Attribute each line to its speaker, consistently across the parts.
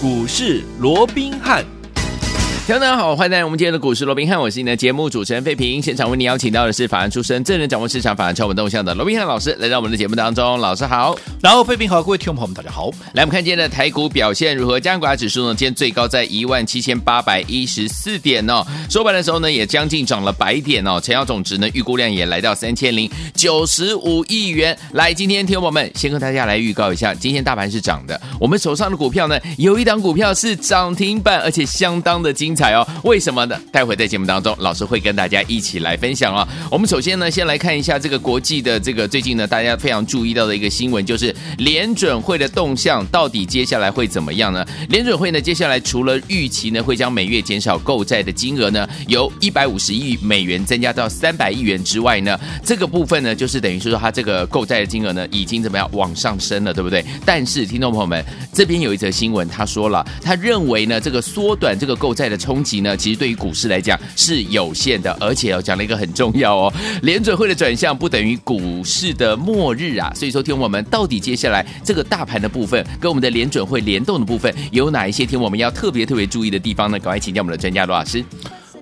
Speaker 1: 股市罗宾汉。听众大家好，欢迎来到我们今天的股市罗宾汉，我是你的节目主持人费平。现场为你邀请到的是法案出身、正人掌握市场法案超稳动向的罗宾汉老师，来到我们的节目当中。老师好，
Speaker 2: 然后费平好，各位听众朋友们大家好。
Speaker 1: 来，我们看今天的台股表现如何？加权指数呢，今天最高在一万七千八百一十四点哦，收盘的时候呢，也将近涨了百点哦。成交总值呢，预估量也来到三千零九十五亿元。来，今天听众朋友们先跟大家来预告一下，今天大盘是涨的，我们手上的股票呢，有一档股票是涨停板，而且相当的精彩哦。为什么呢？待会在节目当中，老师会跟大家一起来分享哦。我们首先呢，先来看一下这个国际的这个最近呢，大家非常注意到的一个新闻，就是联准会的动向到底接下来会怎么样呢？联准会呢，接下来除了预期呢，会将每月减少购债的金额呢，由一百五十亿美元增加到三百亿元之外呢，这个部分呢，就是等于说它这个购债的金额呢，已经怎么样往上升了，对不对？但是听众朋友们，这边有一则新闻，他说了，他认为呢，这个缩短这个购债的冲击呢，其实对于股市来讲是有限的，而且我讲了一个很重要哦，联准会的转向不等于股市的末日啊。所以说，听我们到底接下来这个大盘的部分跟我们的联准会联动的部分有哪一些？听我们要特别特别注意的地方呢？赶快请教我们的专家罗老师。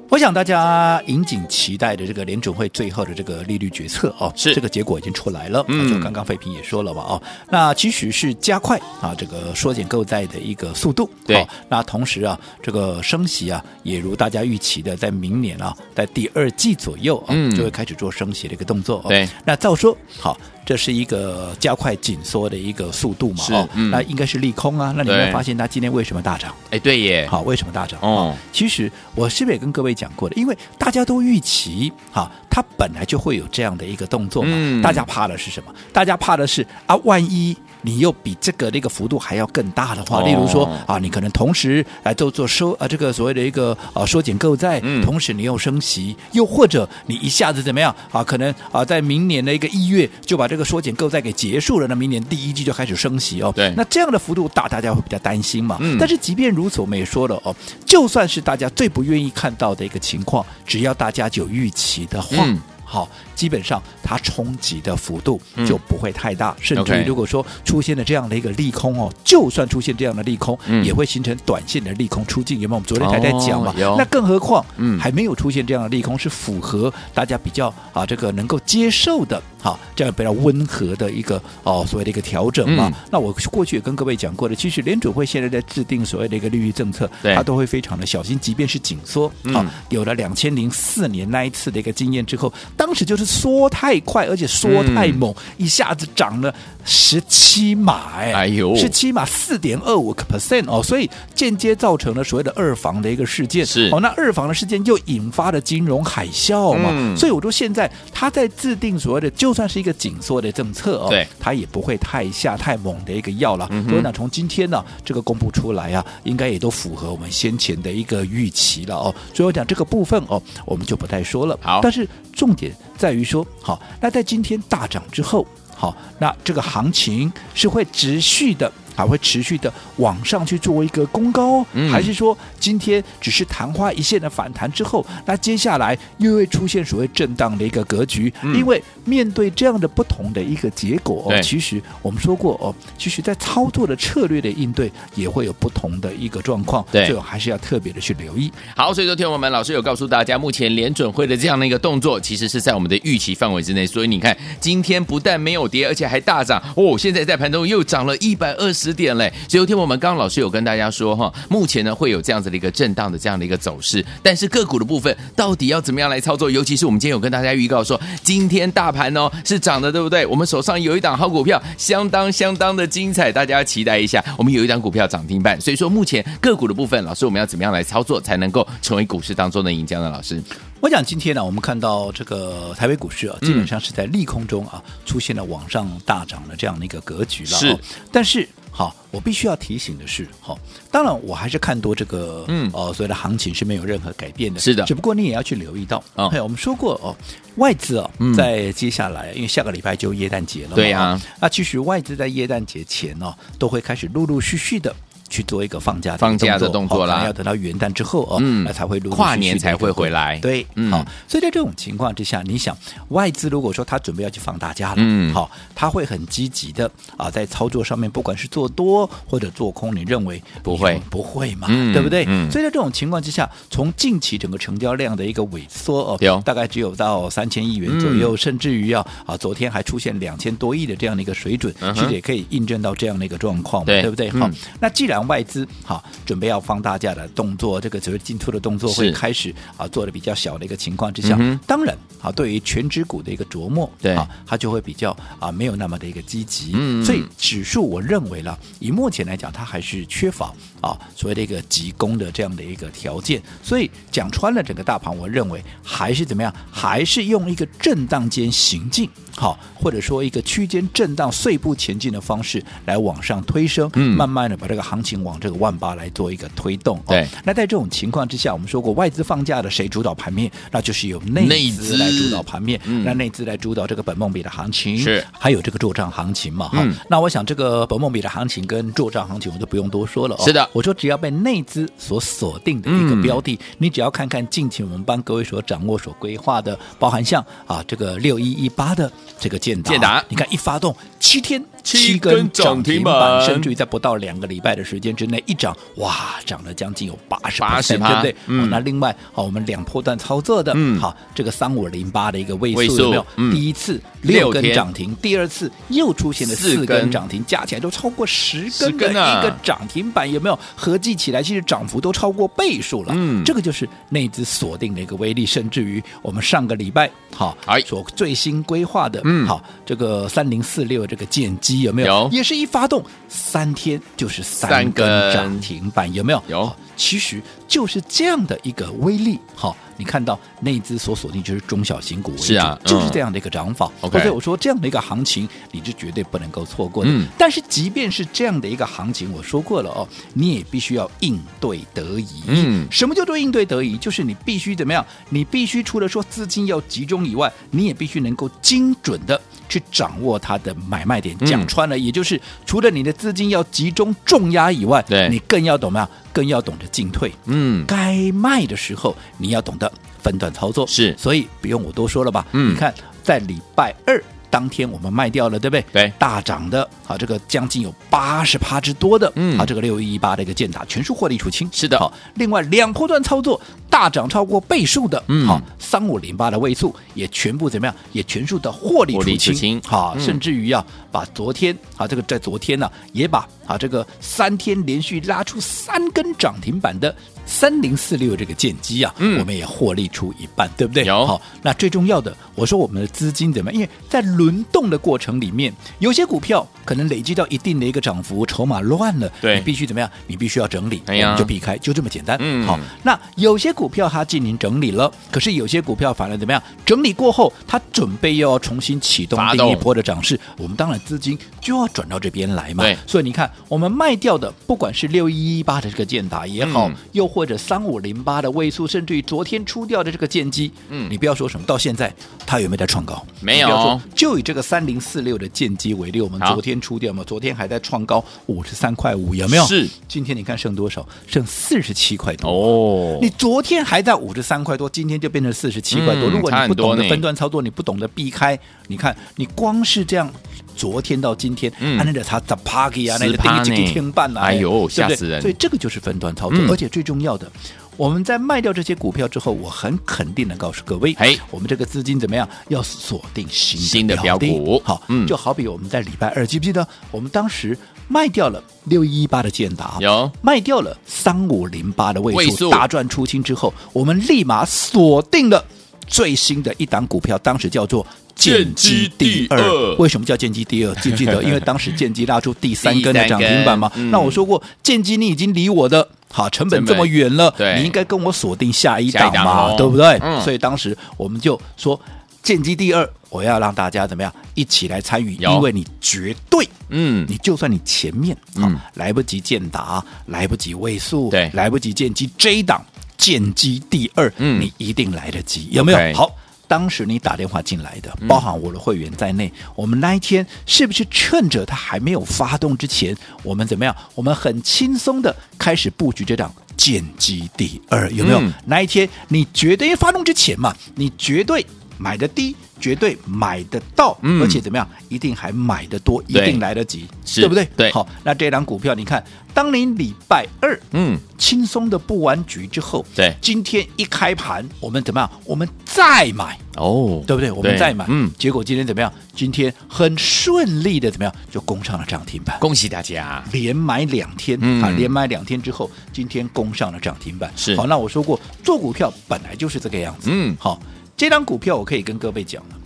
Speaker 2: 我想大家引颈期待的这个联准会最后的这个利率决策哦，是这个结果已经出来了。嗯，就刚刚费平也说了嘛，哦，那其实是加快啊这个缩减购债的一个速度。对，哦，那同时啊，这个升息啊，也如大家预期的，在明年啊，在第二季左右啊，就会开始做升息的一个动作。对，哦，那照说好。这是一个加快紧缩的一个速度嘛？哦，嗯、那应该是利空啊。那你会发现它今天为什么大涨？哎，
Speaker 1: 对耶。
Speaker 2: 好，为什么大涨？哦，其实我是不是也跟各位讲过的？因为大家都预期，哈，它本来就会有这样的一个动作嘛。嗯、大家怕的是什么？大家怕的是啊，万一。你又比这个那个幅度还要更大的话，例如说啊，你可能同时来做做收啊，这个所谓的一个啊缩减购债，嗯，同时你又升息，又或者你一下子怎么样啊？可能啊，在明年的一个一月就把这个缩减购债给结束了，那明年第一季就开始升息哦。对，那这样的幅度大，大家会比较担心嘛。嗯，但是即便如此，我们也说了哦，就算是大家最不愿意看到的一个情况，只要大家有预期的话，嗯，好。基本上它冲击的幅度就不会太大，嗯、甚至于如果说出现了这样的一个利空哦，就算出现这样的利空，嗯、也会形成短线的利空出尽。有没有？我们昨天还在讲嘛？哦、那更何况，嗯，还没有出现这样的利空，是符合大家比较啊这个能够接受的，好、啊、这样比较温和的一个哦所谓的一个调整嘛。嗯、那我过去也跟各位讲过的，其实联准会现在在制定所谓的一个利率政策，对它都会非常的小心，即便是紧缩，好、啊，有了两千零四年那一次的一个经验之后，当时就是。缩太快，而且缩太猛，嗯、一下子涨了十七码，哎，哎呦，十七码四点二五个 percent 哦，所以间接造成了所谓的二房的一个事件，是。哦，那二房的事件又引发了金融海啸嘛，嗯、所以我说现在他在制定所谓的就算是一个紧缩的政策哦，对，他也不会太下太猛的一个药了。所以呢，从今天呢这个公布出来啊，应该也都符合我们先前的一个预期了哦。所以我讲这个部分哦，我们就不再说了。好，但是重点在于说，好，那在今天大涨之后，好，那这个行情是会持续的。还会持续的往上去做一个攻高，嗯、还是说今天只是昙花一现的反弹之后，那接下来又会出现所谓震荡的一个格局？嗯、因为面对这样的不同的一个结果，哦、其实我们说过哦，其实在操作的策略的应对也会有不同的一个状况，对，所以还是要特别的去留意。
Speaker 1: 好，所以说天我们老师有告诉大家，目前联准会的这样的一个动作，其实是在我们的预期范围之内。所以你看，今天不但没有跌，而且还大涨哦！现在在盘中又涨了一百二十。十点嘞，所以昨天我们刚刚老师有跟大家说哈，目前呢会有这样子的一个震荡的这样的一个走势，但是个股的部分到底要怎么样来操作？尤其是我们今天有跟大家预告说，今天大盘哦是涨的，对不对？我们手上有一档好股票，相当相当的精彩，大家要期待一下。我们有一档股票涨停板，所以说目前个股的部分，老师我们要怎么样来操作才能够成为股市当中的赢家呢？老师，
Speaker 2: 我讲今天呢，我们看到这个台北股市啊，基本上是在利空中啊出现了往上大涨的这样的一个格局了，是，但是。好，我必须要提醒的是，好，当然我还是看多这个，嗯，哦，所谓的行情是没有任何改变的，是的，只不过你也要去留意到，哦，我们说过哦，外资哦，在接下来，因为下个礼拜就耶诞节了，对呀，那其实外资在耶诞节前哦，都会开始陆陆续续的。去做一个放假
Speaker 1: 放假的动作啦，
Speaker 2: 要等到元旦之后哦，
Speaker 1: 嗯，
Speaker 2: 那才会
Speaker 1: 跨年才会回来。
Speaker 2: 对，
Speaker 1: 嗯，
Speaker 2: 好，所以在这种情况之下，你想外资如果说他准备要去放大假了，
Speaker 1: 嗯，
Speaker 2: 好，他会很积极的啊，在操作上面，不管是做多或者做空，你认为
Speaker 1: 不会。
Speaker 2: 不会嘛？
Speaker 1: 嗯，
Speaker 2: 对不对？
Speaker 1: 嗯，
Speaker 2: 所以在这种情况之下，从近期整个成交量的一个萎缩哦，
Speaker 1: 有。
Speaker 2: 大概只有到三千亿元左右，
Speaker 1: 嗯、
Speaker 2: 甚至于要啊，昨天还出现两千多亿的这样的一个水准，
Speaker 1: 嗯、
Speaker 2: 其实也可以印证到这样的一个状况嘛，
Speaker 1: 对，
Speaker 2: 对不对？好、嗯，那既然外资好准备要放大假的动作，这个只是进出的动作会开始啊做的比较小的一个情况之下，
Speaker 1: 嗯、
Speaker 2: 当然啊，对于全指股的一个琢磨，
Speaker 1: 对
Speaker 2: 啊，它就会比较啊没有那么的一个积极，
Speaker 1: 嗯，
Speaker 2: 所以指数我认为了，以目前来讲，它还是缺乏啊所谓的一个急攻的这样的一个条件，所以讲穿了整个大盘，我认为还是怎么样，还是用一个震荡间行进，好，或者说一个区间震荡碎步前进的方式来往上推升，
Speaker 1: 嗯，
Speaker 2: 慢慢的把这个行情往这个万八来做一个推动，
Speaker 1: 对，
Speaker 2: 哦，那在这种情况之下，我们说过外资放假的谁主导盘面？那就是由内资来主导盘面，
Speaker 1: 嗯，
Speaker 2: 那内资来主导这个本梦比的行情，
Speaker 1: 是，
Speaker 2: 还有这个做账行情嘛，哈，
Speaker 1: 嗯，
Speaker 2: 那我想这个本梦比的行情跟做账行情我就不用多说了，哦，
Speaker 1: 是的，
Speaker 2: 我说只要被内资所锁定的一个标的，嗯，你只要看看近期我们帮各位所掌握、所规划的，包含像啊这个六一一八的这个建达，
Speaker 1: 建达，
Speaker 2: 你看一发动七天
Speaker 1: 七根涨停板，
Speaker 2: 甚至于在不到两个礼拜的时间之内一涨，哇，涨了将近有八十
Speaker 1: 八十，
Speaker 2: 对不对？那另外好，我们两波段操作的，
Speaker 1: 嗯，
Speaker 2: 好，这个三五零八的一个位
Speaker 1: 数，
Speaker 2: 有没有？
Speaker 1: 嗯，
Speaker 2: 第一次六根涨停，第二次又出现了四根涨停，加起来都超过十根的一个涨停板，有没有？合计起来，其实涨幅都超过倍数了。
Speaker 1: 嗯，
Speaker 2: 这个就是内资锁定的一个威力，甚至于我们上个礼拜好所最新规划的，
Speaker 1: 嗯，
Speaker 2: 好，这个三零四六这个剑机有没有？
Speaker 1: 有，
Speaker 2: 也是一发动三天就是三根涨停板，有没有？
Speaker 1: 有。
Speaker 2: 其实就是这样的一个威力，好，你看到内资所锁定就是中小型股为主，
Speaker 1: 是啊，嗯、
Speaker 2: 就是这样的一个涨法。
Speaker 1: OK，
Speaker 2: 所以我说这样的一个行情，你是绝对不能够错过的。
Speaker 1: 嗯、
Speaker 2: 但是即便是这样的一个行情，我说过了哦，你也必须要应对得宜。
Speaker 1: 嗯，
Speaker 2: 什么叫做应对得宜？就是你必须怎么样？你必须除了说资金要集中以外，你也必须能够精准的去掌握它的买卖点。讲、嗯、穿了，也就是除了你的资金要集中重压以外，
Speaker 1: 对
Speaker 2: 你更要懂么样？更要懂得进退，
Speaker 1: 嗯，
Speaker 2: 该卖的时候你要懂得分段操作，
Speaker 1: 是，
Speaker 2: 所以不用我多说了吧？
Speaker 1: 嗯，
Speaker 2: 你看在礼拜二当天我们卖掉了，对不对？
Speaker 1: 对，
Speaker 2: 大涨的啊，这个将近有八十趴之多的，
Speaker 1: 嗯，
Speaker 2: 啊，这个六一一八的一个建达全数获利出清，
Speaker 1: 是的。
Speaker 2: 好，另外两波段操作大涨超过倍数的，
Speaker 1: 嗯，
Speaker 2: 好，三五零八的位数也全部怎么样？也全数的获利出清，好，
Speaker 1: 嗯、
Speaker 2: 甚至于要把昨天啊，这个在昨天呢、啊，也把啊这个三天连续拉出三根涨停板的。三零四六这个建机啊，嗯，我们也获利出一半，对不对？
Speaker 1: 有
Speaker 2: 好，那最重要的，我说我们的资金怎么样？因为在轮动的过程里面，有些股票可能累积到一定的一个涨幅，筹码乱了，
Speaker 1: 对，
Speaker 2: 你必须怎么样？你必须要整理，
Speaker 1: 哎呀，
Speaker 2: 就避开，就这么简单。
Speaker 1: 嗯，
Speaker 2: 好，那有些股票它进行整理了，可是有些股票反而怎么样？整理过后，它准备又要重新启动第一波的涨势，我们当然资金就要转到这边来嘛。
Speaker 1: 对，
Speaker 2: 所以你看，我们卖掉的，不管是六一一八的这个建达也好，
Speaker 1: 嗯、
Speaker 2: 又或者三五零。八的位数，甚至于昨天出掉的这个剑机，嗯，你不要说什么，到现在它有没有在创高？
Speaker 1: 没有。
Speaker 2: 就以这个三零四六的剑机为例，我们昨天出掉嘛，昨天还在创高五十三块五，有没有？
Speaker 1: 是。
Speaker 2: 今天你看剩多少？剩四十七块多
Speaker 1: 哦。
Speaker 2: 你昨天还在五十三块多，今天就变成四十七块多。嗯、如果你不懂得分段操作，你不懂得避开，你看你光是这样，昨天到今天，嗯，那个它的 party 啊，那个第一天半啊，
Speaker 1: 哎呦，吓死人！
Speaker 2: 所以这个就是分段操作，而且最重要的。我们在卖掉这些股票之后，我很肯定的告诉各位，
Speaker 1: 哎，
Speaker 2: 我们这个资金怎么样？要锁定新的
Speaker 1: 新的标股。
Speaker 2: 好，嗯，就好比我们在礼拜二，记不记得我们当时卖掉了六一一八的建达，
Speaker 1: 有
Speaker 2: 卖掉了三五零八的位数，大赚出清之后，我们立马锁定了最新的一档股票，当时叫做建机第二。为什么叫建机第二？记不记得？因为当时建机拉出第三根的涨停板嘛。那我说过，建机你已经离我的。好，成本这么远了，你应该跟我锁定下一档嘛，对不对？嗯、所以当时我们就说，建机第二，我要让大家怎么样一起来参与，因为你绝对，嗯，你就算你前面啊、嗯、来不及建达，来不及位数，
Speaker 1: 对，
Speaker 2: 来不及建机 J 档，建机第二，嗯，你一定来得及，有没有好。当时你打电话进来的，包含我的会员在内，嗯、我们那一天是不是趁着它还没有发动之前，我们怎么样？我们很轻松的开始布局这档剑机第二，有没有？嗯、那一天你绝对发动之前嘛，你绝对买的低。绝对买得到，嗯、而且怎么样？一定还买的多，一定来得及，对不对？
Speaker 1: 对。
Speaker 2: 好，那这档股票，你看，当你礼拜二，嗯，轻松的布完局之后，
Speaker 1: 对，
Speaker 2: 今天一开盘，我们怎么样？我们再买，哦，对不对？我们再买，嗯，结果今天怎么样？今天很顺利的怎么样？就攻上了涨停板，
Speaker 1: 恭喜大家！
Speaker 2: 连买两天，嗯、啊，连买两天之后，今天攻上了涨停板，
Speaker 1: 是。
Speaker 2: 好，那我说过，做股票本来就是这个样子，嗯，好。这张股票我可以跟各位讲了，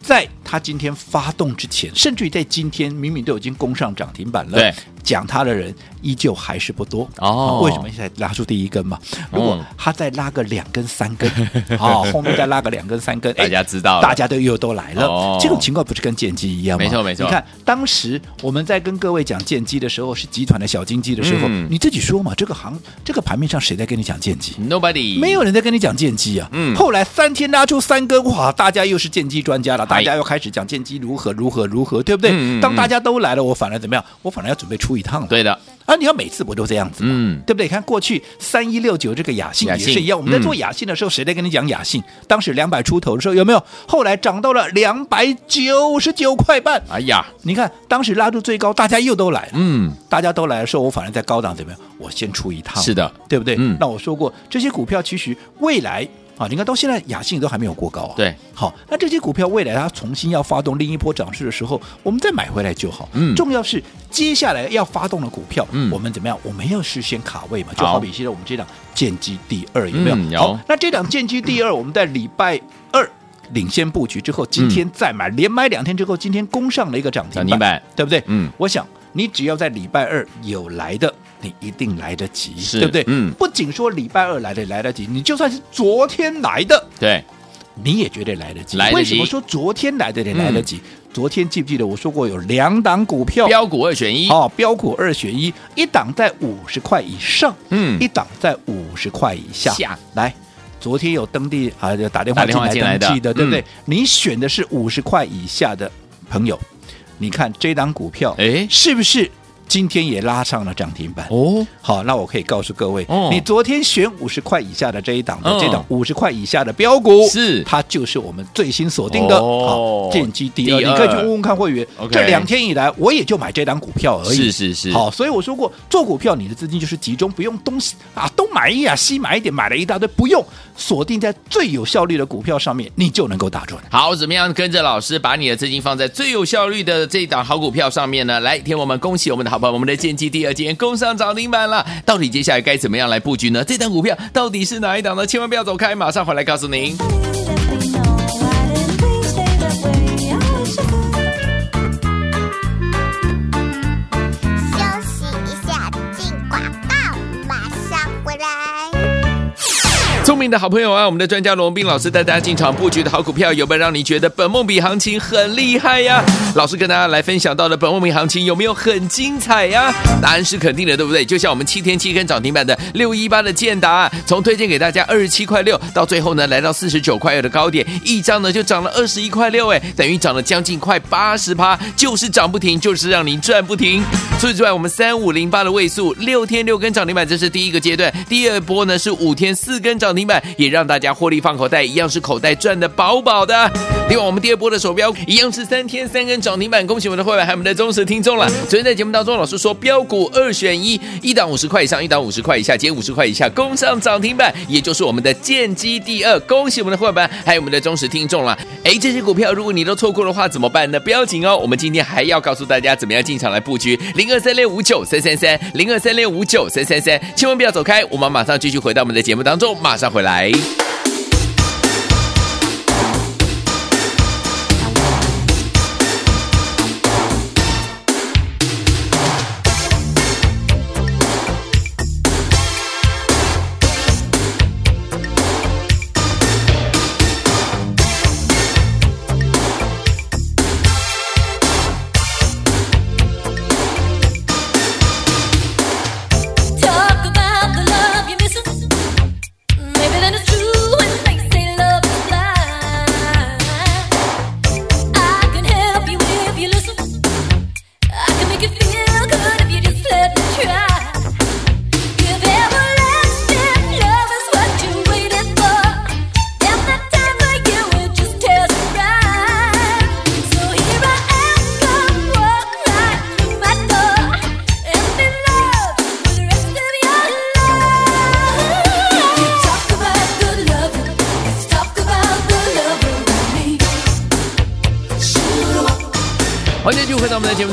Speaker 2: 在它今天发动之前，甚至于在今天明明都已经攻上涨停板了，讲它的人依旧还是不多
Speaker 1: 哦。
Speaker 2: 为什么现在拉出第一根嘛？如果它再拉个两根三根，哦，后面再拉个两根三根，
Speaker 1: 大家知道，
Speaker 2: 大家都又都来了。这种情况不是跟剑机一样吗？
Speaker 1: 没错没错。
Speaker 2: 你看当时我们在跟各位讲剑机的时候，是集团的小金鸡的时候，你自己说嘛，这个行这个盘面上谁在跟你讲剑机
Speaker 1: ？Nobody，
Speaker 2: 没有人在跟你讲剑机啊。嗯。后来三天拉出三根，哇，大家又是剑机专家了，大家又开始讲剑机如何如何如何，对不对？当大家都来了，我反而怎么样？我反而要准备出一趟了。
Speaker 1: 对的。
Speaker 2: 啊！你要每次不都这样子吗？嗯，对不对？看过去三一六九这个雅信也是一样，我们在做雅信的时候，谁在跟你讲雅信？当时两百出头的时候有没有？后来涨到了两百九十九块半。
Speaker 1: 哎呀，你
Speaker 2: 看当时拉住最高，大家又都来了。嗯，大家都来的时候，我反而在高档怎么样？我先出一趟。
Speaker 1: 是的，
Speaker 2: 对不对？嗯，那我说过这些股票其实未来。啊，你看到现在雅信都还没有过高啊。
Speaker 1: 对，
Speaker 2: 好，那这些股票未来它重新要发动另一波涨势的时候，我们再买回来就好。嗯，重要是接下来要发动的股票，嗯，我们怎么样？我们要事先卡位嘛，就好比现在我们这档剑机第二有没有？
Speaker 1: 嗯、有。
Speaker 2: 好，那这档剑机第二，我们在礼拜二领先布局之后，今天再买，嗯、连买两天之后，今天攻上了一个涨停板，
Speaker 1: 板
Speaker 2: 对不对？
Speaker 1: 嗯，
Speaker 2: 我想你只要在礼拜二有来的。你一定来得及，
Speaker 1: 是
Speaker 2: 对不对？
Speaker 1: 嗯，
Speaker 2: 不仅说礼拜二来的来得及，你就算是昨天来的，
Speaker 1: 对，
Speaker 2: 你也绝对来得及。
Speaker 1: 来得及。
Speaker 2: 为什么说昨天来的也来得及？嗯、昨天记不记得我说过有两档股票，
Speaker 1: 标股二选一，
Speaker 2: 哦，标股二选一，一档在五十块以上，
Speaker 1: 嗯，
Speaker 2: 一档在五十块以下。
Speaker 1: 下
Speaker 2: 来，昨天有登记啊，就打电话进来登记的，对不对？嗯、你选的是五十块以下的朋友，你看这档股票，哎，是不是？今天也拉上了涨停板。哦，好，那我可以告诉各位，哦、你昨天选五十块以下的这一档的、哦、这档五十块以下的标股，
Speaker 1: 是。
Speaker 2: 它就是我们最新锁定的，哦，剑机第二，你可以去问问看会员这两天以来我也就买这档股票而已，
Speaker 1: 是是是，
Speaker 2: 好，所以我说过做股票你的资金就是集中，不用东西啊东买一啊西买一点，买了一大堆，不用锁定在最有效率的股票上面，你就能够打准。
Speaker 1: 好，怎么样跟着老师把你的资金放在最有效率的这一档好股票上面呢？来，听我们恭喜我们的好朋友，我们的剑姬第二今天攻上涨停板了，到底接下来该怎么样来布局呢？这档股票到底是哪一档呢？千万不要走开，马上回来告诉您。聪明的好朋友啊，我们的专家罗文彬老师带大家进场布局的好股票，有没有让你觉得本梦比行情很厉害呀？老师跟大家来分享到的本梦比行情有没有很精彩呀？答案是肯定的，对不对？就像我们七天七根涨停板的六一八的建达，从推荐给大家二十七块六，到最后呢来到四十九块二的高点，一张呢就涨了二十一块六，哎，等于涨了将近快八十趴，就是涨不停，就是让你赚不停。除此之外，我们三五零八的位数六天六根涨停板，这是第一个阶段，第二波呢是五天四根涨停。明白，也让大家获利放口袋，一样是口袋赚的饱饱的。另外，我们第二波的手标一样是三天三根涨停板，恭喜我们的会员还有我们的忠实听众了。昨天在节目当中，老师说标股二选一，一档五十块以上，一档五十块以下，减五十块以下，攻上涨停板，也就是我们的剑机第二。恭喜我们的会员还有我们的忠实听众了。哎，这些股票如果你都错过的话怎么办呢？不要紧哦，我们今天还要告诉大家怎么样进场来布局零二三六五九三三三零二三六五九三三三，千万不要走开，我们马上继续回到我们的节目当中，马上回来。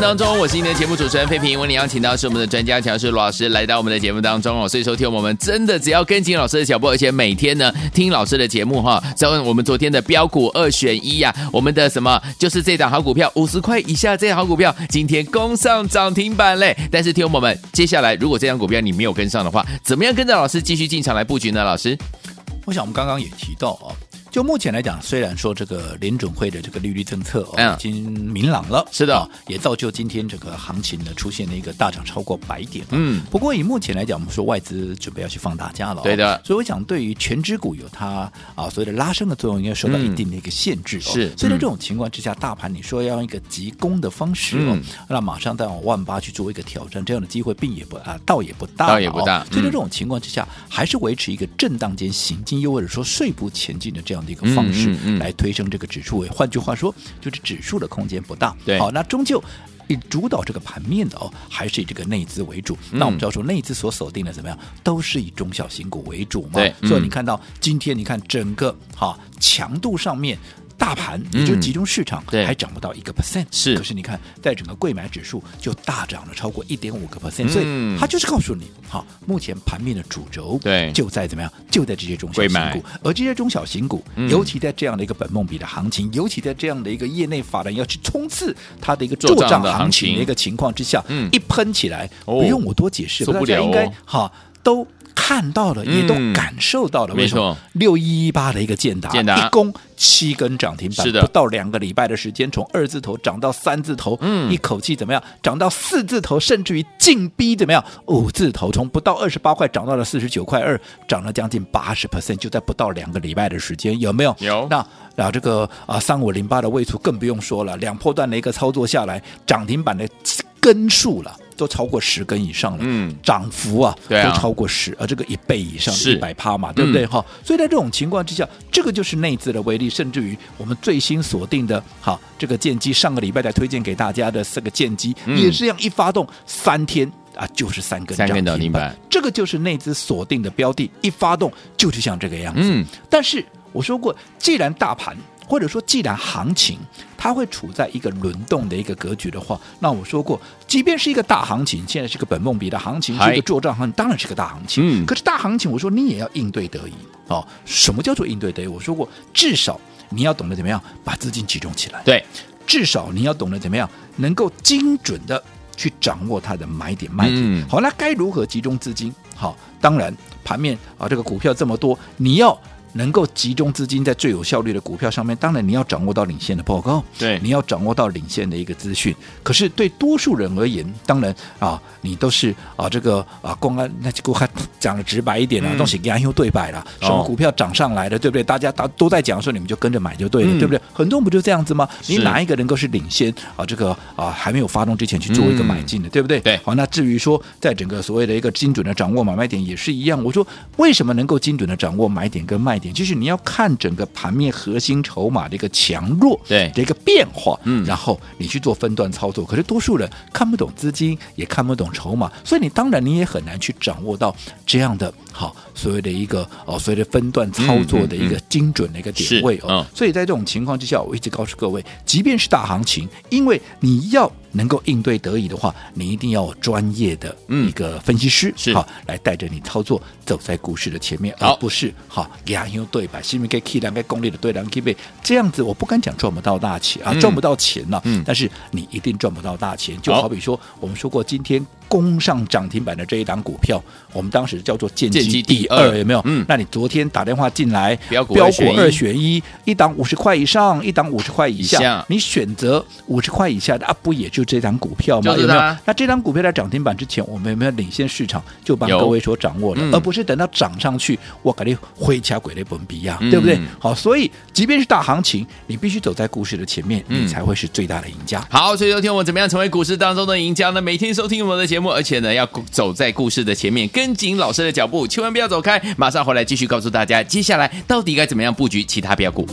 Speaker 1: 当中，我是今天的节目主持人费平。为你邀请到是我们的专家强势罗老师来到我们的节目当中哦。所以说，听我们真的只要跟紧老师的脚步，而且每天呢听老师的节目哈。再问我们昨天的标股二选一呀、我们的什么就是这档好股票五十块以下这档好股票，今天攻上涨停板嘞。但是听我们接下来，如果这档股票你没有跟上的话，怎么样跟着老师继续进场来布局呢？老师，
Speaker 2: 我想我们刚刚也提到啊。就目前来讲，虽然说这个联准会的这个利率政策、哦、已经明朗了，是的、哦，也造就今天这个行情呢出现了一个大涨超过百点。嗯，不过以目前来讲，我们说外资准备要去放大假了、哦，对的。所以我想，对于全指股有它啊所谓的拉升的作用，应该受到一定的一个限制。是、嗯，所以在这种情况之下，大盘你说要用一个急攻的方式哦，那、嗯、马上再往万八去做一个挑战，这样的机会并也不啊，倒也不大，倒也不大。所以在这种情况之下，还是维持一个震荡间行进，又或者说碎步前进的这样的一个方式。来推升这个指数，换句话说，就是指数的空间不大。对，好，那终究以主导这个盘面的哦，还是以这个内资为主。嗯、那我们知道说，内资所锁定的怎么样，都是以中小型股为主嘛。对，所以你看到今天，你看整个哈强度上面。大盘也就集中市场，还涨不到一个 percent，是。可是你看，在整个贵买指数就大涨了超过一点五个 percent，所以它就是告诉你，好，目前盘面的主轴对。就在怎么样，就在这些中小型股，而这些中小型股，尤其在这样的一个本梦比的行情，尤其在这样的一个业内法人要去冲刺它的一个做账行情的一个情况之下，一喷起来，不用我多解释，大家应该哈都。看到了，也都感受到了。为什么？六一一八的一个建达，一攻七根涨停板，不到两个礼拜的时间，从二字头涨到三字头，嗯，一口气怎么样？涨到四字头，甚至于进逼怎么样？五字头，从不到二十八块涨到了四十九块二，涨了将近八十 percent，就在不到两个礼拜的时间，有没有？有。那然后这个啊三五零八的位处更不用说了，两波段的一个操作下来，涨停板的根数了。都超过十根以上了，嗯，涨幅啊，啊。都超过十，呃，这个一倍以上，一百趴嘛，对不对？哈？嗯、所以在这种情况之下，这个就是内资的威力，甚至于我们最新锁定的，好，这个剑姬上个礼拜才推荐给大家的四个剑姬，嗯、也是这样一发动三天啊，就是三根涨停板，这个就是内资锁定的标的，一发动就是像这个样子。嗯，但是我说过，既然大盘。或者说，既然行情它会处在一个轮动的一个格局的话，那我说过，即便是一个大行情，现在是个本梦比的行情，是一个做账行情，当然是个大行情。嗯，可是大行情，我说你也要应对得宜哦。什么叫做应对得宜？我说过，至少你要懂得怎么样把资金集中起来。对，至少你要懂得怎么样能够精准的去掌握它的买点卖点。嗯，好，那该如何集中资金？好，当然盘面啊，这个股票这么多，你要。能够集中资金在最有效率的股票上面，当然你要掌握到领先的报告，对，你要掌握到领先的一个资讯。可是对多数人而言，当然啊，你都是啊这个啊公安那就还讲的直白一点了，东西给安又对白了，什么股票涨上来的，对不对？大家都都在讲的时候，你们就跟着买就对了，嗯、对不对？很多人不就这样子吗？你哪一个能够是领先啊？这个啊还没有发动之前去做一个买进的，嗯、对不对？对。好，那至于说在整个所谓的一个精准的掌握买卖点也是一样。我说为什么能够精准的掌握买点跟卖点？就是你要看整个盘面核心筹码的一个强弱，对的一个变化，嗯，然后你去做分段操作。可是多数人看不懂资金，也看不懂筹码，所以你当然你也很难去掌握到这样的好所谓的一个哦所谓的分段操作的一个精准的一个点位哦。所以在这种情况之下，我一直告诉各位，即便是大行情，因为你要。能够应对得宜的话，你一定要有专业的一个分析师，是。好来带着你操作，走在股市的前面，而不是好亚优对白，是不是给 K 两个功力的对两 K 倍这样子，我不敢讲赚不到大钱啊，赚不到钱呐，嗯，但是你一定赚不到大钱。就好比说，我们说过今天攻上涨停板的这一档股票，我们当时叫做剑姬第二，有没有？嗯，那你昨天打电话进来，标股二选一，一档五十块以上，一档五十块以下，你选择五十块以下的啊，不也就？这档股票吗，有没有？那这档股票在涨停板之前，我们有没有领先市场，就帮各位所掌握了，而不是等到涨上去，我给你回家鬼雷本比呀，对不对？好，所以即便是大行情，你必须走在股市的前面，你才会是最大的赢家。好，所以昨天我们怎么样成为股市当中的赢家呢？每天收听我们的节目，而且呢，要走在故事的前面，跟紧老师的脚步，千万不要走开。马上回来继续告诉大家，接下来到底该怎么样布局其他标股。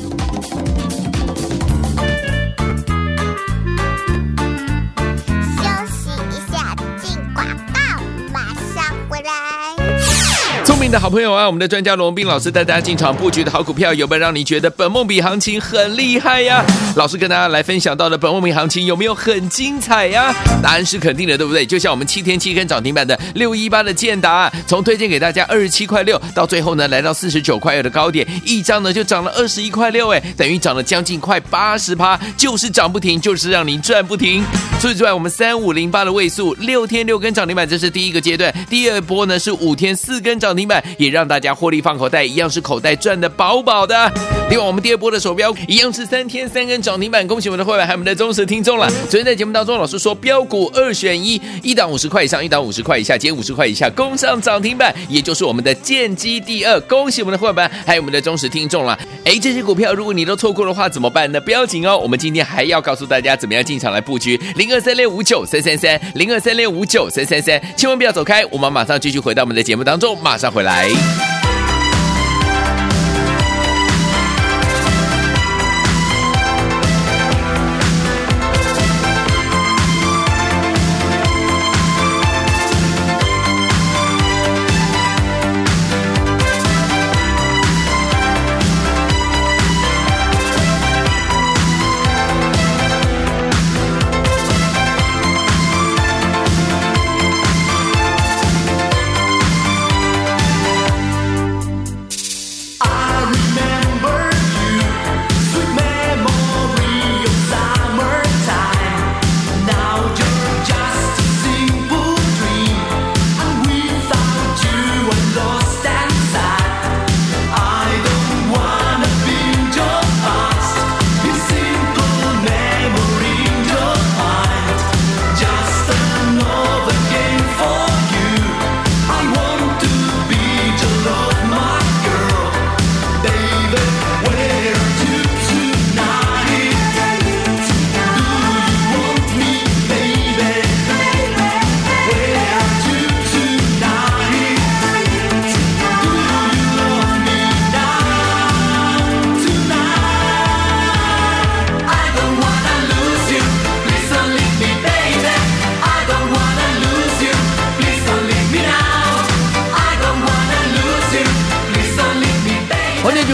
Speaker 1: 的好朋友啊，我们的专家罗文彬老师带大家进场布局的好股票，有没有让你觉得本梦比行情很厉害呀？老师跟大家来分享到的本梦比行情有没有很精彩呀？答案是肯定的，对不对？就像我们七天七根涨停板的六一八的建达，从推荐给大家二十七块六，到最后呢来到四十九块二的高点，一张呢就涨了二十一块六，哎，等于涨了将近快八十趴，就是涨不停，就是让你赚不停。除此之外，我们三五零八的位数六天六根涨停板，这是第一个阶段，第二波呢是五天四根涨停板。也让大家获利放口袋，一样是口袋赚的饱饱的。另外，我们第二波的手标一样是三天三根涨停板，恭喜我们的会员还有我们的忠实听众了。昨天在节目当中，老师说标股二选一，一档五十块以上，一档五十块以下，减五十块以下攻上涨停板，也就是我们的建机第二。恭喜我们的会员还有我们的忠实听众了。哎，这些股票如果你都错过的话怎么办呢？不要紧哦，我们今天还要告诉大家怎么样进场来布局零二三六五九三三三零二三六五九三三三，千万不要走开，我们马上继续回到我们的节目当中，马上回回来。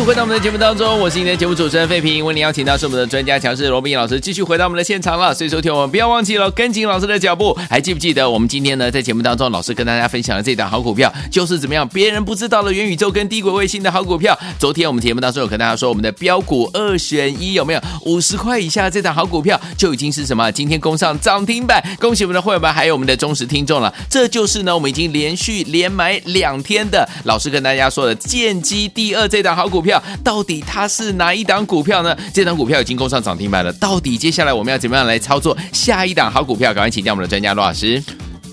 Speaker 1: 回到我们的节目当中，我是今天的节目主持人费平。为您邀请到是我们的专家强势罗宾。老师，继续回到我们的现场了。所以，说听我们不要忘记了跟紧老师的脚步。还记不记得我们今天呢，在节目当中，老师跟大家分享的这档好股票，就是怎么样别人不知道的元宇宙跟低轨卫星的好股票。昨天我们节目当中有跟大家说，我们的标股二选一有没有五十块以下这档好股票就已经是什么？今天攻上涨停板，恭喜我们的会员们还有我们的忠实听众了。这就是呢，我们已经连续连买两天的老师跟大家说的建机第二这档好股票。到底它是哪一档股票呢？这档股票已经攻上涨停板了。到底接下来我们要怎么样来操作下一档好股票？赶快请教我们的专家罗老师。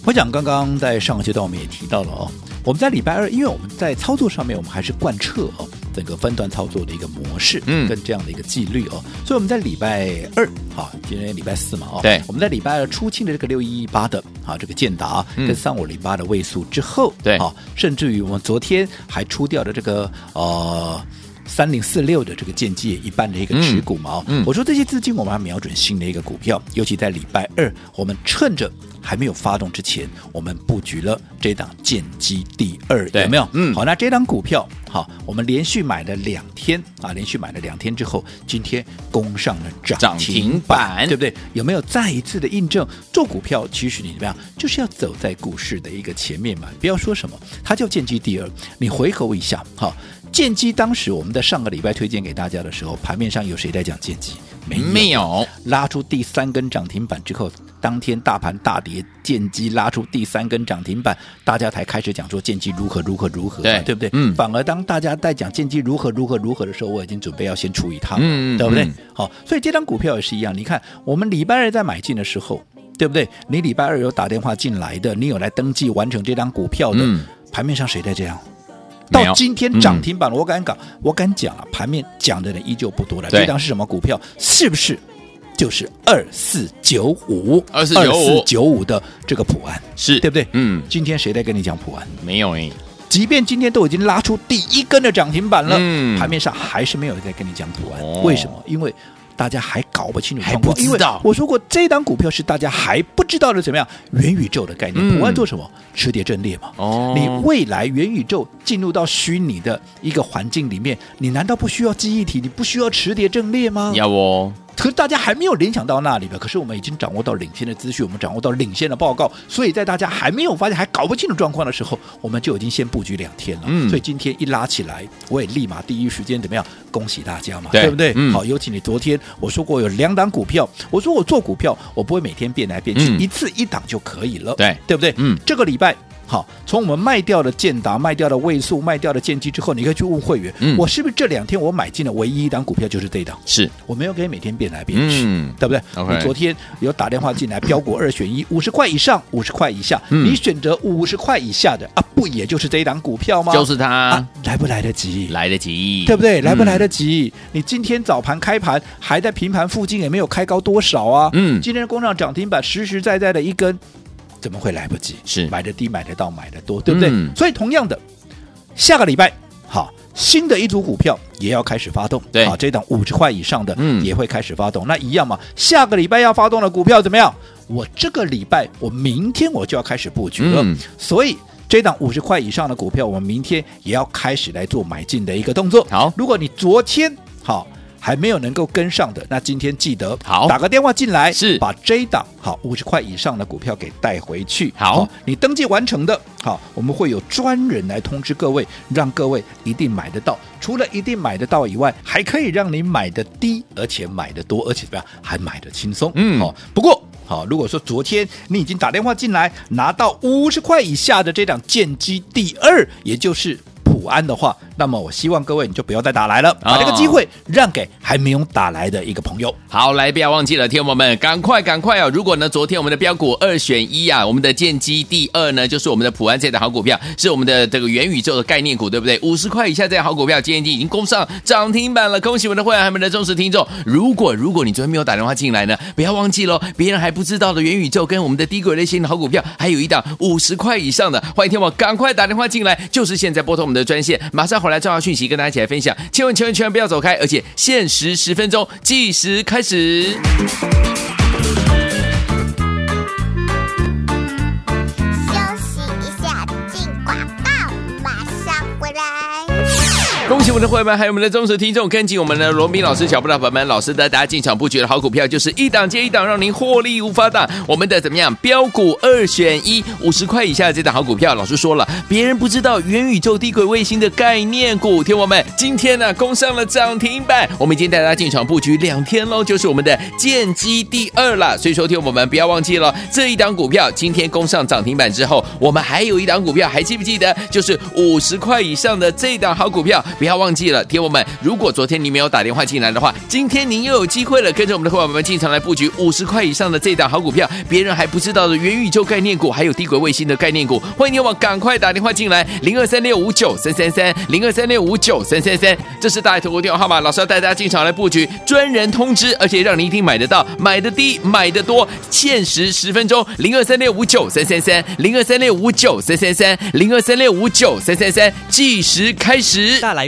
Speaker 2: 我想刚刚在上个阶段我们也提到了哦，我们在礼拜二，因为我们在操作上面我们还是贯彻哦整个分段操作的一个模式，嗯，跟这样的一个纪律哦，嗯、所以我们在礼拜二，好，今天礼拜四嘛，哦，
Speaker 1: 对，
Speaker 2: 我们在礼拜二出清的这个六一一八的啊这个建达跟三五零八的位数之后，
Speaker 1: 对，
Speaker 2: 好，甚至于我们昨天还出掉的这个呃。三零四六的这个建机一半的一个持股嘛，嗯，我说这些资金我们要瞄准新的一个股票，尤其在礼拜二，我们趁着还没有发动之前，我们布局了这档建机第二，有没有？嗯，好，那这档股票，好，我们连续买了两天啊，连续买了两天之后，今天攻上了涨停板，对不对？有没有再一次的印证？做股票其实你怎么样，就是要走在股市的一个前面嘛，不要说什么，它叫建机第二，你回头一下，好。建机当时我们在上个礼拜推荐给大家的时候，盘面上有谁在讲剑机？没有，没有。拉出第三根涨停板之后，当天大盘大跌，剑机拉出第三根涨停板，大家才开始讲说剑机如何如何如何，对，对不对？嗯。反而当大家在讲剑机如何如何如何的时候，我已经准备要先出一趟对不对？好，所以这张股票也是一样。你看，我们礼拜二在买进的时候，对不对？你礼拜二有打电话进来的，你有来登记完成这张股票的，嗯，盘面上谁在这样？到今天涨停板了，我敢讲，我敢讲啊，盘面讲的人依旧不多了。这张是什么股票？是不是就是二四九五？二四九五的这个普安
Speaker 1: 是
Speaker 2: 对不对？
Speaker 1: 嗯，
Speaker 2: 今天谁在跟你讲普安？
Speaker 1: 没有诶。
Speaker 2: 即便今天都已经拉出第一根的涨停板了，盘面上还是没有在跟你讲普安。为什么？因为。大家还搞不清楚状况，
Speaker 1: 还不知道。
Speaker 2: 我说过，这档股票是大家还不知道的，怎么样？元宇宙的概念，不管做什么？持碟阵列嘛。哦，你未来元宇宙进入到虚拟的一个环境里面，你难道不需要记忆体？你不需要磁碟阵列吗？
Speaker 1: 要哦。
Speaker 2: 可是大家还没有联想到那里吧？可是我们已经掌握到领先的资讯，我们掌握到领先的报告，所以在大家还没有发现、还搞不清楚状况的时候，我们就已经先布局两天了。嗯，所以今天一拉起来，我也立马第一时间怎么样？恭喜大家嘛，对，对不对？嗯、好，尤其你昨天我说过有两档股票，我说我做股票我不会每天变来变去，嗯、一次一档就可以了，
Speaker 1: 对，
Speaker 2: 对不对？
Speaker 1: 嗯，
Speaker 2: 这个礼拜。好，从我们卖掉的建达、卖掉的位数、卖掉的建机之后，你可以去问会员，嗯、我是不是这两天我买进的唯一一档股票就是这一档？
Speaker 1: 是
Speaker 2: 我没有给你每天变来变去，
Speaker 1: 嗯、
Speaker 2: 对不
Speaker 1: 对
Speaker 2: 你昨天有打电话进来，标股二选一，五十块以上，五十块以下，嗯、你选择五十块以下的啊，不也就是这一档股票吗？
Speaker 1: 就是它、
Speaker 2: 啊，来不来得及？
Speaker 1: 来得及，
Speaker 2: 对不对？来不来得及？嗯、你今天早盘开盘还在平盘附近，也没有开高多少啊？
Speaker 1: 嗯，
Speaker 2: 今天的攻上涨停板，实实在在的一根。怎么会来不及？
Speaker 1: 是
Speaker 2: 买的低，买得到，买的多，对不对？嗯、所以同样的，下个礼拜好，新的一组股票也要开始发动。
Speaker 1: 对，
Speaker 2: 啊，这档五十块以上的，嗯，也会开始发动。嗯、那一样嘛，下个礼拜要发动的股票怎么样？我这个礼拜，我明天我就要开始布局了。嗯、所以这档五十块以上的股票，我们明天也要开始来做买进的一个动作。
Speaker 1: 好，
Speaker 2: 如果你昨天好。还没有能够跟上的，那今天记得
Speaker 1: 好
Speaker 2: 打个电话进来，
Speaker 1: 是
Speaker 2: 把这档好五十块以上的股票给带回去。
Speaker 1: 好，
Speaker 2: 你登记完成的，好，我们会有专人来通知各位，让各位一定买得到。除了一定买得到以外，还可以让你买得低，而且买得多，而且怎么样，还买得轻松。
Speaker 1: 嗯，
Speaker 2: 好。不过好，如果说昨天你已经打电话进来，拿到五十块以下的这档建机第二，也就是。普安的话，那么我希望各位你就不要再打来了，把这个机会让给还没有打来的一个朋友。
Speaker 1: 好，来，不要忘记了，天友们，赶快赶快哦！如果呢，昨天我们的标股二选一啊，我们的建机第二呢，就是我们的普安这的好股票，是我们的这个元宇宙的概念股，对不对？五十块以下这样好股票，今天已经攻上涨停板了，恭喜我们的会员，还们的忠实听众。如果如果你昨天没有打电话进来呢，不要忘记喽，别人还不知道的元宇宙跟我们的低轨类型的好股票，还有一档五十块以上的，欢迎天王赶快打电话进来，就是现在拨通我们的。专线马上回来，来重要讯息跟大家一起来分享。千万千万千万不要走开，而且限时十分钟，计时开始。恭喜我们的会员，还有我们的忠实听众，跟紧我们的罗宾老师脚步的伙伴们，老师带大家进场布局的好股票，就是一档接一档，让您获利无法挡。我们的怎么样？标股二选一，五十块以下的这档好股票，老师说了，别人不知道元宇宙低轨卫星的概念股，听我们今天呢攻上了涨停板。我们已经带大家进场布局两天喽，就是我们的建机第二了。所以说，听我们不要忘记了这一档股票，今天攻上涨停板之后，我们还有一档股票，还记不记得？就是五十块以上的这档好股票。不要忘记了，听我们，如果昨天你没有打电话进来的话，今天您又有机会了，跟着我们的伙伴们进场来布局五十块以上的这档好股票，别人还不知道的元宇宙概念股，还有低轨卫星的概念股，欢迎你往赶快打电话进来，零二三六五九三三三，零二三六五九三三三，这是大爱投顾电话号码，老师要带大家进场来布局，专人通知，而且让您一定买得到，买的低，买的多，限时十分钟，零二三六五九三三三，零二三六五九三三三，零二三六五九三三三，计时开始，
Speaker 3: 大来